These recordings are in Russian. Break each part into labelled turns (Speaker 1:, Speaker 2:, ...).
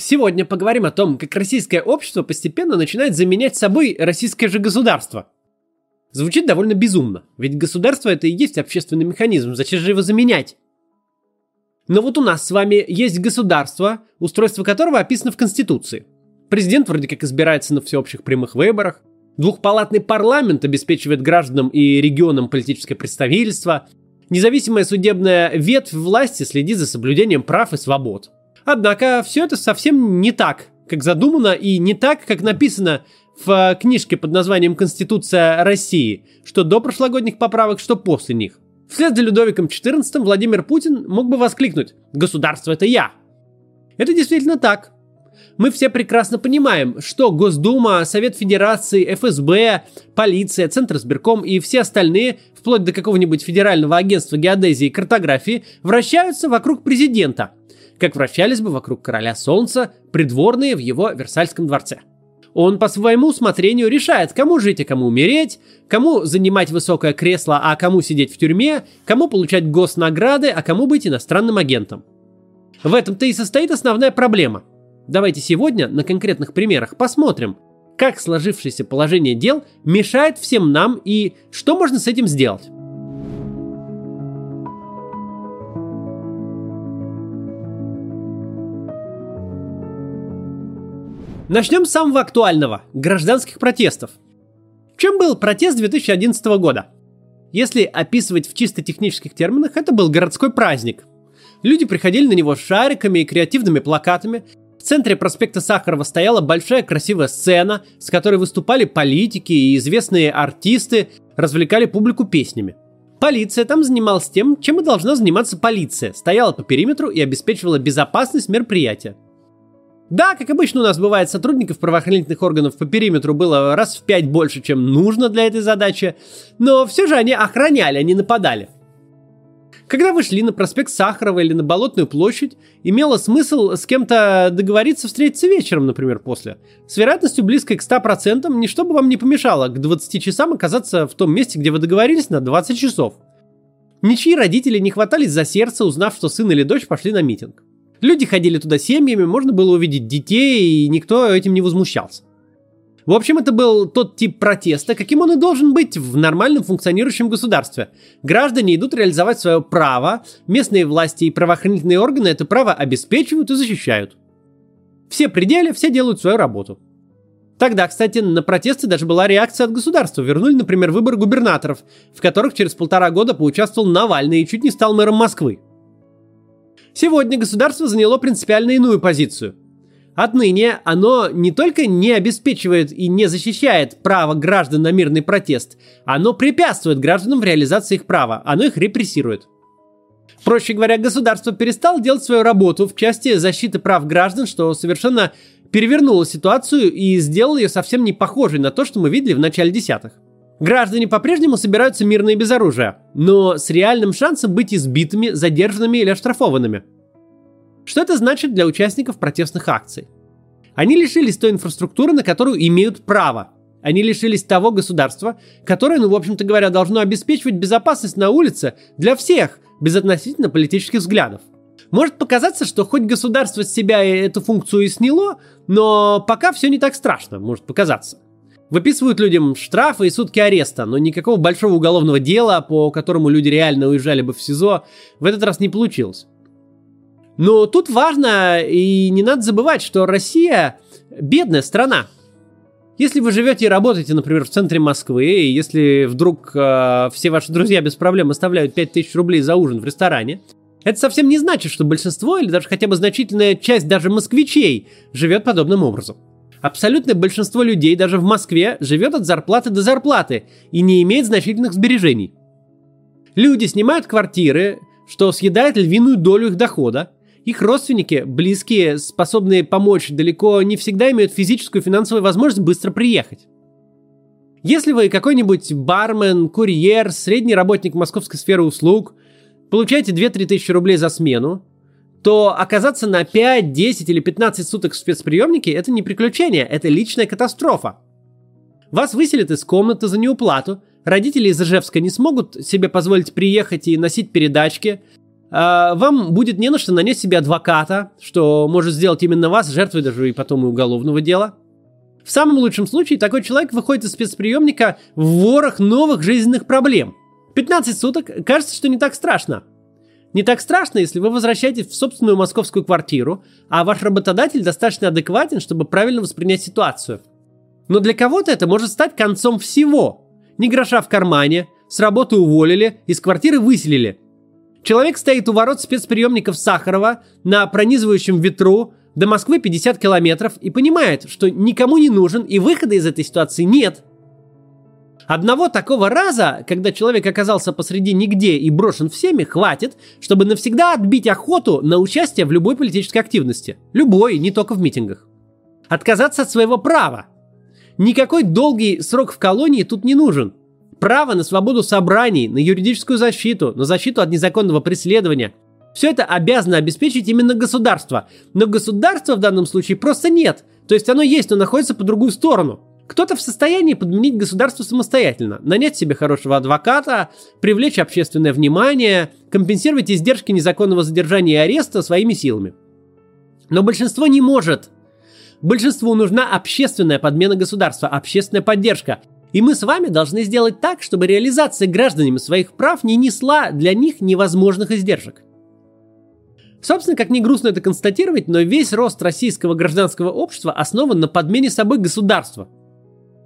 Speaker 1: Сегодня поговорим о том, как российское общество постепенно начинает заменять собой российское же государство. Звучит довольно безумно, ведь государство это и есть общественный механизм, зачем же его заменять? Но вот у нас с вами есть государство, устройство которого описано в Конституции. Президент вроде как избирается на всеобщих прямых выборах, двухпалатный парламент обеспечивает гражданам и регионам политическое представительство, независимая судебная ветвь власти следит за соблюдением прав и свобод – Однако все это совсем не так, как задумано, и не так, как написано в книжке под названием «Конституция России», что до прошлогодних поправок, что после них. Вслед за Людовиком XIV Владимир Путин мог бы воскликнуть «Государство – это я!». Это действительно так. Мы все прекрасно понимаем, что Госдума, Совет Федерации, ФСБ, полиция, Центр сберком и все остальные, вплоть до какого-нибудь федерального агентства геодезии и картографии, вращаются вокруг президента – как вращались бы вокруг короля солнца придворные в его Версальском дворце. Он по своему усмотрению решает, кому жить и кому умереть, кому занимать высокое кресло, а кому сидеть в тюрьме, кому получать госнаграды, а кому быть иностранным агентом. В этом-то и состоит основная проблема. Давайте сегодня на конкретных примерах посмотрим, как сложившееся положение дел мешает всем нам и что можно с этим сделать. Начнем с самого актуального – гражданских протестов. Чем был протест 2011 года? Если описывать в чисто технических терминах, это был городской праздник. Люди приходили на него шариками и креативными плакатами. В центре проспекта Сахарова стояла большая красивая сцена, с которой выступали политики и известные артисты, развлекали публику песнями. Полиция там занималась тем, чем и должна заниматься полиция. Стояла по периметру и обеспечивала безопасность мероприятия. Да, как обычно у нас бывает, сотрудников правоохранительных органов по периметру было раз в пять больше, чем нужно для этой задачи, но все же они охраняли, они нападали. Когда вы шли на проспект Сахарова или на Болотную площадь, имело смысл с кем-то договориться встретиться вечером, например, после. С вероятностью близкой к 100%, ничто бы вам не помешало к 20 часам оказаться в том месте, где вы договорились на 20 часов. Ничьи родители не хватались за сердце, узнав, что сын или дочь пошли на митинг. Люди ходили туда семьями, можно было увидеть детей, и никто этим не возмущался. В общем, это был тот тип протеста, каким он и должен быть в нормальном функционирующем государстве. Граждане идут реализовать свое право, местные власти и правоохранительные органы это право обеспечивают и защищают. Все пределы, все делают свою работу. Тогда, кстати, на протесты даже была реакция от государства. Вернули, например, выборы губернаторов, в которых через полтора года поучаствовал Навальный и чуть не стал мэром Москвы. Сегодня государство заняло принципиально иную позицию. Отныне оно не только не обеспечивает и не защищает право граждан на мирный протест, оно препятствует гражданам в реализации их права, оно их репрессирует. Проще говоря, государство перестало делать свою работу в части защиты прав граждан, что совершенно перевернуло ситуацию и сделало ее совсем не похожей на то, что мы видели в начале десятых. Граждане по-прежнему собираются мирно и без оружия, но с реальным шансом быть избитыми, задержанными или оштрафованными. Что это значит для участников протестных акций? Они лишились той инфраструктуры, на которую имеют право. Они лишились того государства, которое, ну, в общем-то говоря, должно обеспечивать безопасность на улице для всех, без относительно политических взглядов. Может показаться, что хоть государство с себя эту функцию и сняло, но пока все не так страшно, может показаться. Выписывают людям штрафы и сутки ареста, но никакого большого уголовного дела, по которому люди реально уезжали бы в СИЗО, в этот раз не получилось. Но тут важно и не надо забывать, что Россия бедная страна. Если вы живете и работаете, например, в центре Москвы, и если вдруг э, все ваши друзья без проблем оставляют 5000 рублей за ужин в ресторане, это совсем не значит, что большинство или даже хотя бы значительная часть даже москвичей живет подобным образом. Абсолютное большинство людей даже в Москве живет от зарплаты до зарплаты и не имеет значительных сбережений. Люди снимают квартиры, что съедает львиную долю их дохода. Их родственники, близкие, способные помочь, далеко не всегда имеют физическую и финансовую возможность быстро приехать. Если вы какой-нибудь бармен, курьер, средний работник московской сферы услуг, получаете 2-3 тысячи рублей за смену, то оказаться на 5, 10 или 15 суток в спецприемнике – это не приключение, это личная катастрофа. Вас выселят из комнаты за неуплату, родители из Ижевска не смогут себе позволить приехать и носить передачки, а, вам будет не на что нанять себе адвоката, что может сделать именно вас жертвой даже и потом и уголовного дела. В самом лучшем случае такой человек выходит из спецприемника в ворох новых жизненных проблем. 15 суток кажется, что не так страшно. Не так страшно, если вы возвращаетесь в собственную московскую квартиру, а ваш работодатель достаточно адекватен, чтобы правильно воспринять ситуацию. Но для кого-то это может стать концом всего. Ни гроша в кармане, с работы уволили, из квартиры выселили. Человек стоит у ворот спецприемников Сахарова на пронизывающем ветру, до Москвы 50 километров и понимает, что никому не нужен и выхода из этой ситуации нет. Одного такого раза, когда человек оказался посреди нигде и брошен всеми, хватит, чтобы навсегда отбить охоту на участие в любой политической активности. Любой, не только в митингах. Отказаться от своего права. Никакой долгий срок в колонии тут не нужен. Право на свободу собраний, на юридическую защиту, на защиту от незаконного преследования – все это обязано обеспечить именно государство. Но государства в данном случае просто нет. То есть оно есть, но находится по другую сторону. Кто-то в состоянии подменить государство самостоятельно, нанять себе хорошего адвоката, привлечь общественное внимание, компенсировать издержки незаконного задержания и ареста своими силами. Но большинство не может. Большинству нужна общественная подмена государства, общественная поддержка. И мы с вами должны сделать так, чтобы реализация гражданами своих прав не несла для них невозможных издержек. Собственно, как не грустно это констатировать, но весь рост российского гражданского общества основан на подмене собой государства.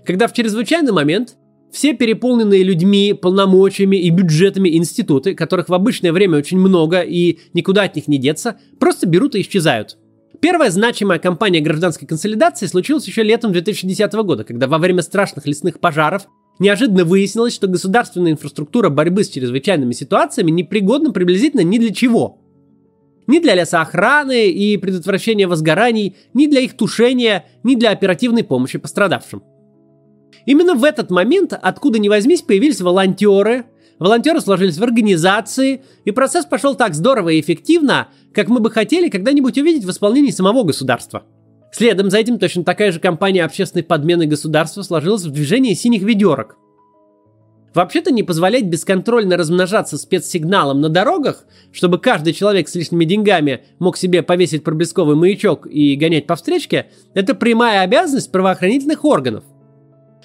Speaker 1: Когда в чрезвычайный момент все переполненные людьми, полномочиями и бюджетами институты, которых в обычное время очень много и никуда от них не деться, просто берут и исчезают. Первая значимая кампания гражданской консолидации случилась еще летом 2010 года, когда во время страшных лесных пожаров неожиданно выяснилось, что государственная инфраструктура борьбы с чрезвычайными ситуациями непригодна приблизительно ни для чего – ни для лесоохраны и предотвращения возгораний, ни для их тушения, ни для оперативной помощи пострадавшим. Именно в этот момент, откуда ни возьмись, появились волонтеры, волонтеры сложились в организации, и процесс пошел так здорово и эффективно, как мы бы хотели когда-нибудь увидеть в исполнении самого государства. Следом за этим точно такая же кампания общественной подмены государства сложилась в движении синих ведерок – Вообще-то не позволять бесконтрольно размножаться спецсигналом на дорогах, чтобы каждый человек с лишними деньгами мог себе повесить проблесковый маячок и гонять по встречке, это прямая обязанность правоохранительных органов.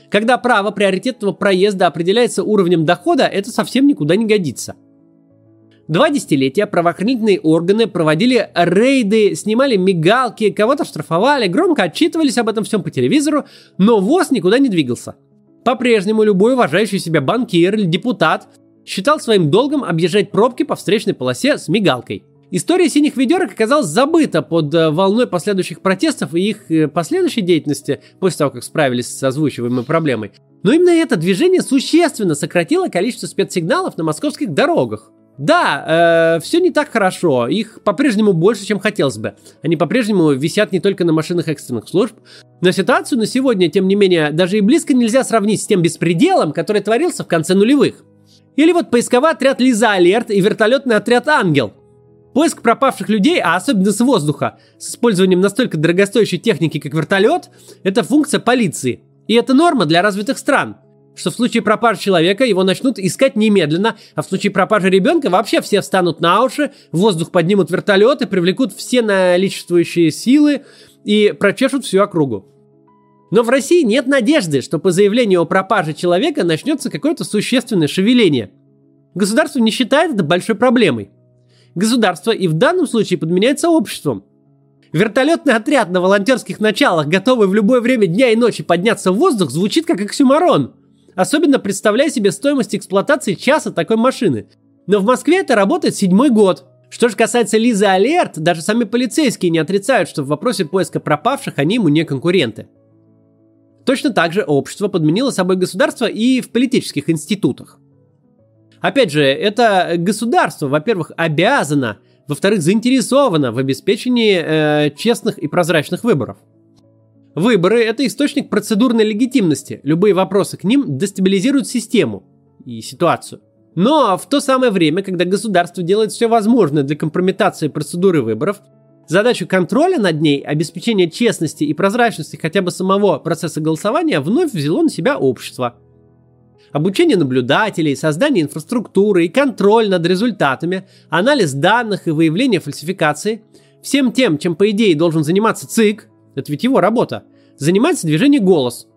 Speaker 1: Когда право приоритетного проезда определяется уровнем дохода, это совсем никуда не годится. Два десятилетия правоохранительные органы проводили рейды, снимали мигалки, кого-то штрафовали, громко отчитывались об этом всем по телевизору, но ВОЗ никуда не двигался – по-прежнему любой уважающий себя банкир или депутат считал своим долгом объезжать пробки по встречной полосе с мигалкой. История синих ведерок оказалась забыта под э, волной последующих протестов и их э, последующей деятельности после того, как справились с озвучиваемой проблемой. Но именно это движение существенно сократило количество спецсигналов на московских дорогах. Да, э, все не так хорошо. Их по-прежнему больше, чем хотелось бы. Они по-прежнему висят не только на машинах экстренных служб. Но ситуацию на сегодня, тем не менее, даже и близко нельзя сравнить с тем беспределом, который творился в конце нулевых. Или вот поисковый отряд Лиза Алерт и вертолетный отряд Ангел. Поиск пропавших людей, а особенно с воздуха, с использованием настолько дорогостоящей техники, как вертолет, это функция полиции. И это норма для развитых стран – что в случае пропажи человека его начнут искать немедленно, а в случае пропажи ребенка вообще все встанут на уши, в воздух поднимут вертолеты, привлекут все наличествующие силы и прочешут всю округу. Но в России нет надежды, что по заявлению о пропаже человека начнется какое-то существенное шевеление. Государство не считает это большой проблемой. Государство и в данном случае подменяется обществом. Вертолетный отряд на волонтерских началах, готовый в любое время дня и ночи подняться в воздух, звучит как оксюмарон. Особенно представляя себе стоимость эксплуатации часа такой машины. Но в Москве это работает седьмой год. Что же касается Лизы Алерт, даже сами полицейские не отрицают, что в вопросе поиска пропавших они ему не конкуренты. Точно так же общество подменило собой государство и в политических институтах. Опять же, это государство, во-первых, обязано, во-вторых, заинтересовано в обеспечении э, честных и прозрачных выборов. Выборы – это источник процедурной легитимности. Любые вопросы к ним дестабилизируют систему и ситуацию. Но в то самое время, когда государство делает все возможное для компрометации процедуры выборов, задачу контроля над ней, обеспечения честности и прозрачности хотя бы самого процесса голосования вновь взяло на себя общество. Обучение наблюдателей, создание инфраструктуры и контроль над результатами, анализ данных и выявление фальсификации. Всем тем, чем по идее должен заниматься ЦИК, это ведь его работа, занимается движение «Голос»,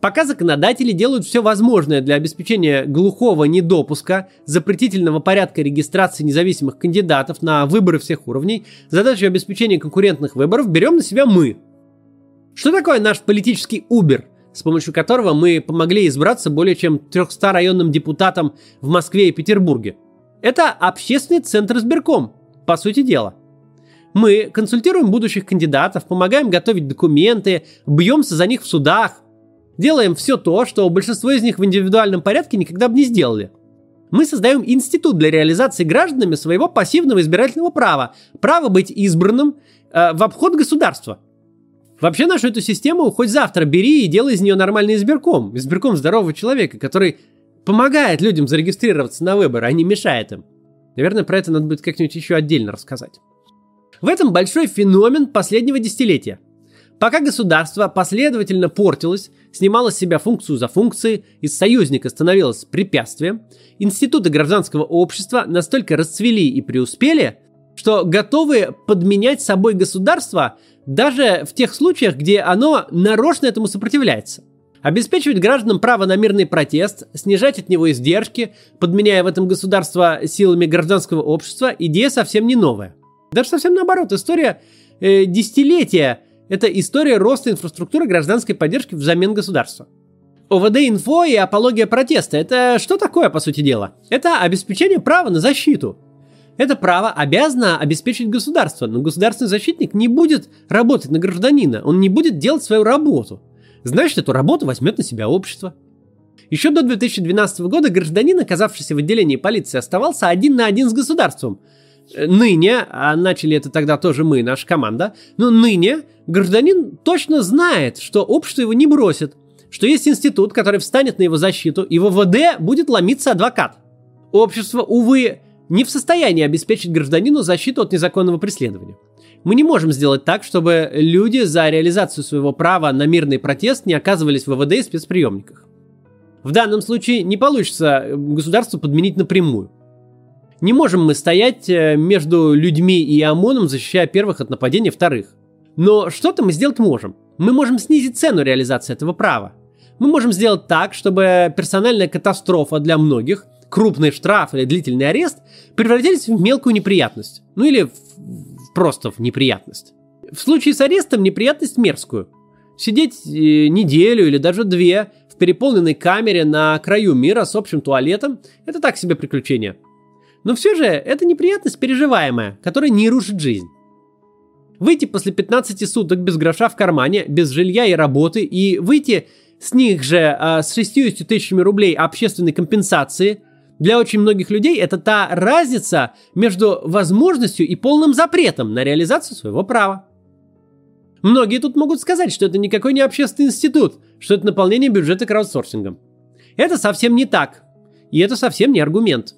Speaker 1: Пока законодатели делают все возможное для обеспечения глухого недопуска, запретительного порядка регистрации независимых кандидатов на выборы всех уровней, задачу обеспечения конкурентных выборов берем на себя мы. Что такое наш политический Uber, с помощью которого мы помогли избраться более чем 300 районным депутатам в Москве и Петербурге? Это общественный центр избирком, по сути дела. Мы консультируем будущих кандидатов, помогаем готовить документы, бьемся за них в судах, Делаем все то, что большинство из них в индивидуальном порядке никогда бы не сделали. Мы создаем институт для реализации гражданами своего пассивного избирательного права, право быть избранным э, в обход государства. Вообще нашу эту систему хоть завтра бери и делай из нее нормальный избирком, избирком здорового человека, который помогает людям зарегистрироваться на выборы, а не мешает им. Наверное, про это надо будет как-нибудь еще отдельно рассказать. В этом большой феномен последнего десятилетия. Пока государство последовательно портилось, снимало с себя функцию за функцией, из союзника становилось препятствием, институты гражданского общества настолько расцвели и преуспели, что готовы подменять собой государство даже в тех случаях, где оно нарочно этому сопротивляется. Обеспечивать гражданам право на мирный протест, снижать от него издержки, подменяя в этом государство силами гражданского общества, идея совсем не новая. Даже совсем наоборот, история э, десятилетия – это история роста инфраструктуры гражданской поддержки взамен государства. ОВД-инфо и апология протеста – это что такое, по сути дела? Это обеспечение права на защиту. Это право обязано обеспечить государство, но государственный защитник не будет работать на гражданина, он не будет делать свою работу. Значит, эту работу возьмет на себя общество. Еще до 2012 года гражданин, оказавшийся в отделении полиции, оставался один на один с государством – ныне, а начали это тогда тоже мы, наша команда, но ныне гражданин точно знает, что общество его не бросит, что есть институт, который встанет на его защиту, и в ВВД будет ломиться адвокат. Общество, увы, не в состоянии обеспечить гражданину защиту от незаконного преследования. Мы не можем сделать так, чтобы люди за реализацию своего права на мирный протест не оказывались в ВВД и спецприемниках. В данном случае не получится государству подменить напрямую. Не можем мы стоять э, между людьми и ОМОНом, защищая первых от нападения вторых. Но что-то мы сделать можем. Мы можем снизить цену реализации этого права. Мы можем сделать так, чтобы персональная катастрофа для многих, крупный штраф или длительный арест превратились в мелкую неприятность. Ну или в, просто в неприятность. В случае с арестом неприятность мерзкую. Сидеть э, неделю или даже две в переполненной камере на краю мира с общим туалетом – это так себе приключение – но все же это неприятность переживаемая, которая не рушит жизнь. Выйти после 15 суток без гроша в кармане, без жилья и работы, и выйти с них же э, с 60 тысячами рублей общественной компенсации, для очень многих людей это та разница между возможностью и полным запретом на реализацию своего права. Многие тут могут сказать, что это никакой не общественный институт, что это наполнение бюджета краудсорсингом. Это совсем не так. И это совсем не аргумент.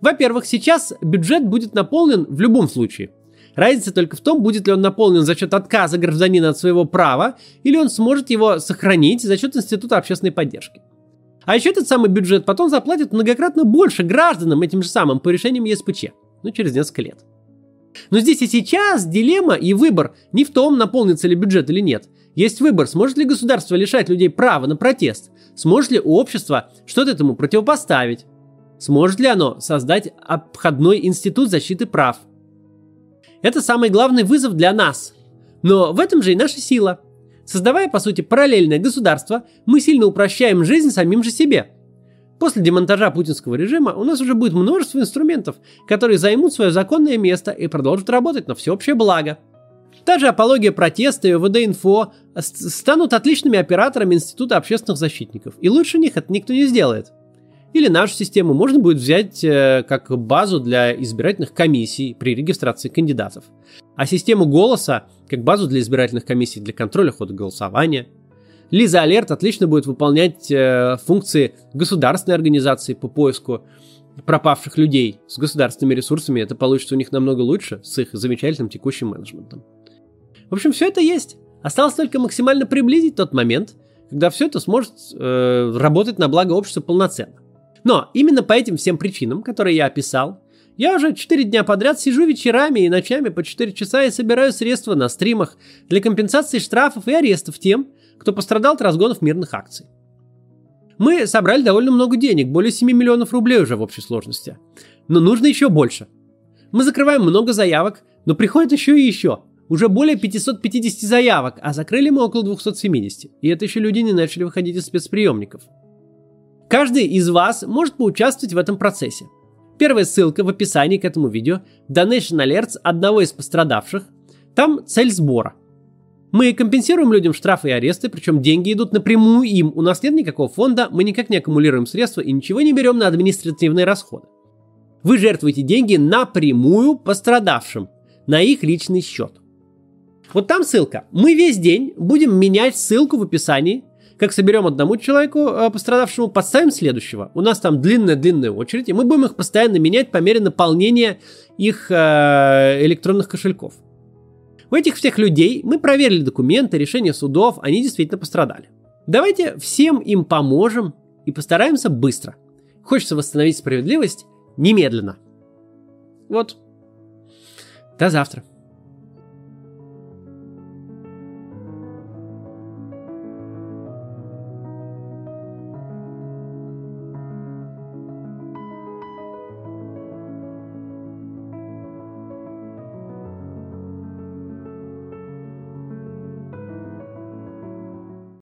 Speaker 1: Во-первых, сейчас бюджет будет наполнен в любом случае. Разница только в том, будет ли он наполнен за счет отказа гражданина от своего права, или он сможет его сохранить за счет Института общественной поддержки. А еще этот самый бюджет потом заплатит многократно больше гражданам этим же самым по решениям ЕСПЧ, ну через несколько лет. Но здесь и сейчас дилемма и выбор не в том, наполнится ли бюджет или нет. Есть выбор, сможет ли государство лишать людей права на протест, сможет ли общество что-то этому противопоставить. Сможет ли оно создать обходной институт защиты прав? Это самый главный вызов для нас. Но в этом же и наша сила. Создавая, по сути, параллельное государство, мы сильно упрощаем жизнь самим же себе. После демонтажа путинского режима у нас уже будет множество инструментов, которые займут свое законное место и продолжат работать на всеобщее благо. Та же апология протеста и ОВД-инфо станут отличными операторами Института общественных защитников, и лучше них это никто не сделает. Или нашу систему можно будет взять э, как базу для избирательных комиссий при регистрации кандидатов. А систему голоса как базу для избирательных комиссий для контроля хода голосования. Лиза Алерт отлично будет выполнять э, функции государственной организации по поиску пропавших людей с государственными ресурсами. Это получится у них намного лучше с их замечательным текущим менеджментом. В общем, все это есть. Осталось только максимально приблизить тот момент, когда все это сможет э, работать на благо общества полноценно. Но именно по этим всем причинам, которые я описал, я уже 4 дня подряд сижу вечерами и ночами по 4 часа и собираю средства на стримах для компенсации штрафов и арестов тем, кто пострадал от разгонов мирных акций. Мы собрали довольно много денег, более 7 миллионов рублей уже в общей сложности. Но нужно еще больше. Мы закрываем много заявок, но приходит еще и еще. Уже более 550 заявок, а закрыли мы около 270. И это еще люди не начали выходить из спецприемников. Каждый из вас может поучаствовать в этом процессе. Первая ссылка в описании к этому видео – Donation Alerts одного из пострадавших. Там цель сбора. Мы компенсируем людям штрафы и аресты, причем деньги идут напрямую им. У нас нет никакого фонда, мы никак не аккумулируем средства и ничего не берем на административные расходы. Вы жертвуете деньги напрямую пострадавшим на их личный счет. Вот там ссылка. Мы весь день будем менять ссылку в описании. Как соберем одному человеку э, пострадавшему, подставим следующего. У нас там длинная-длинная очередь, и мы будем их постоянно менять по мере наполнения их э, электронных кошельков. У этих всех людей мы проверили документы, решения судов, они действительно пострадали. Давайте всем им поможем и постараемся быстро. Хочется восстановить справедливость немедленно. Вот. До завтра.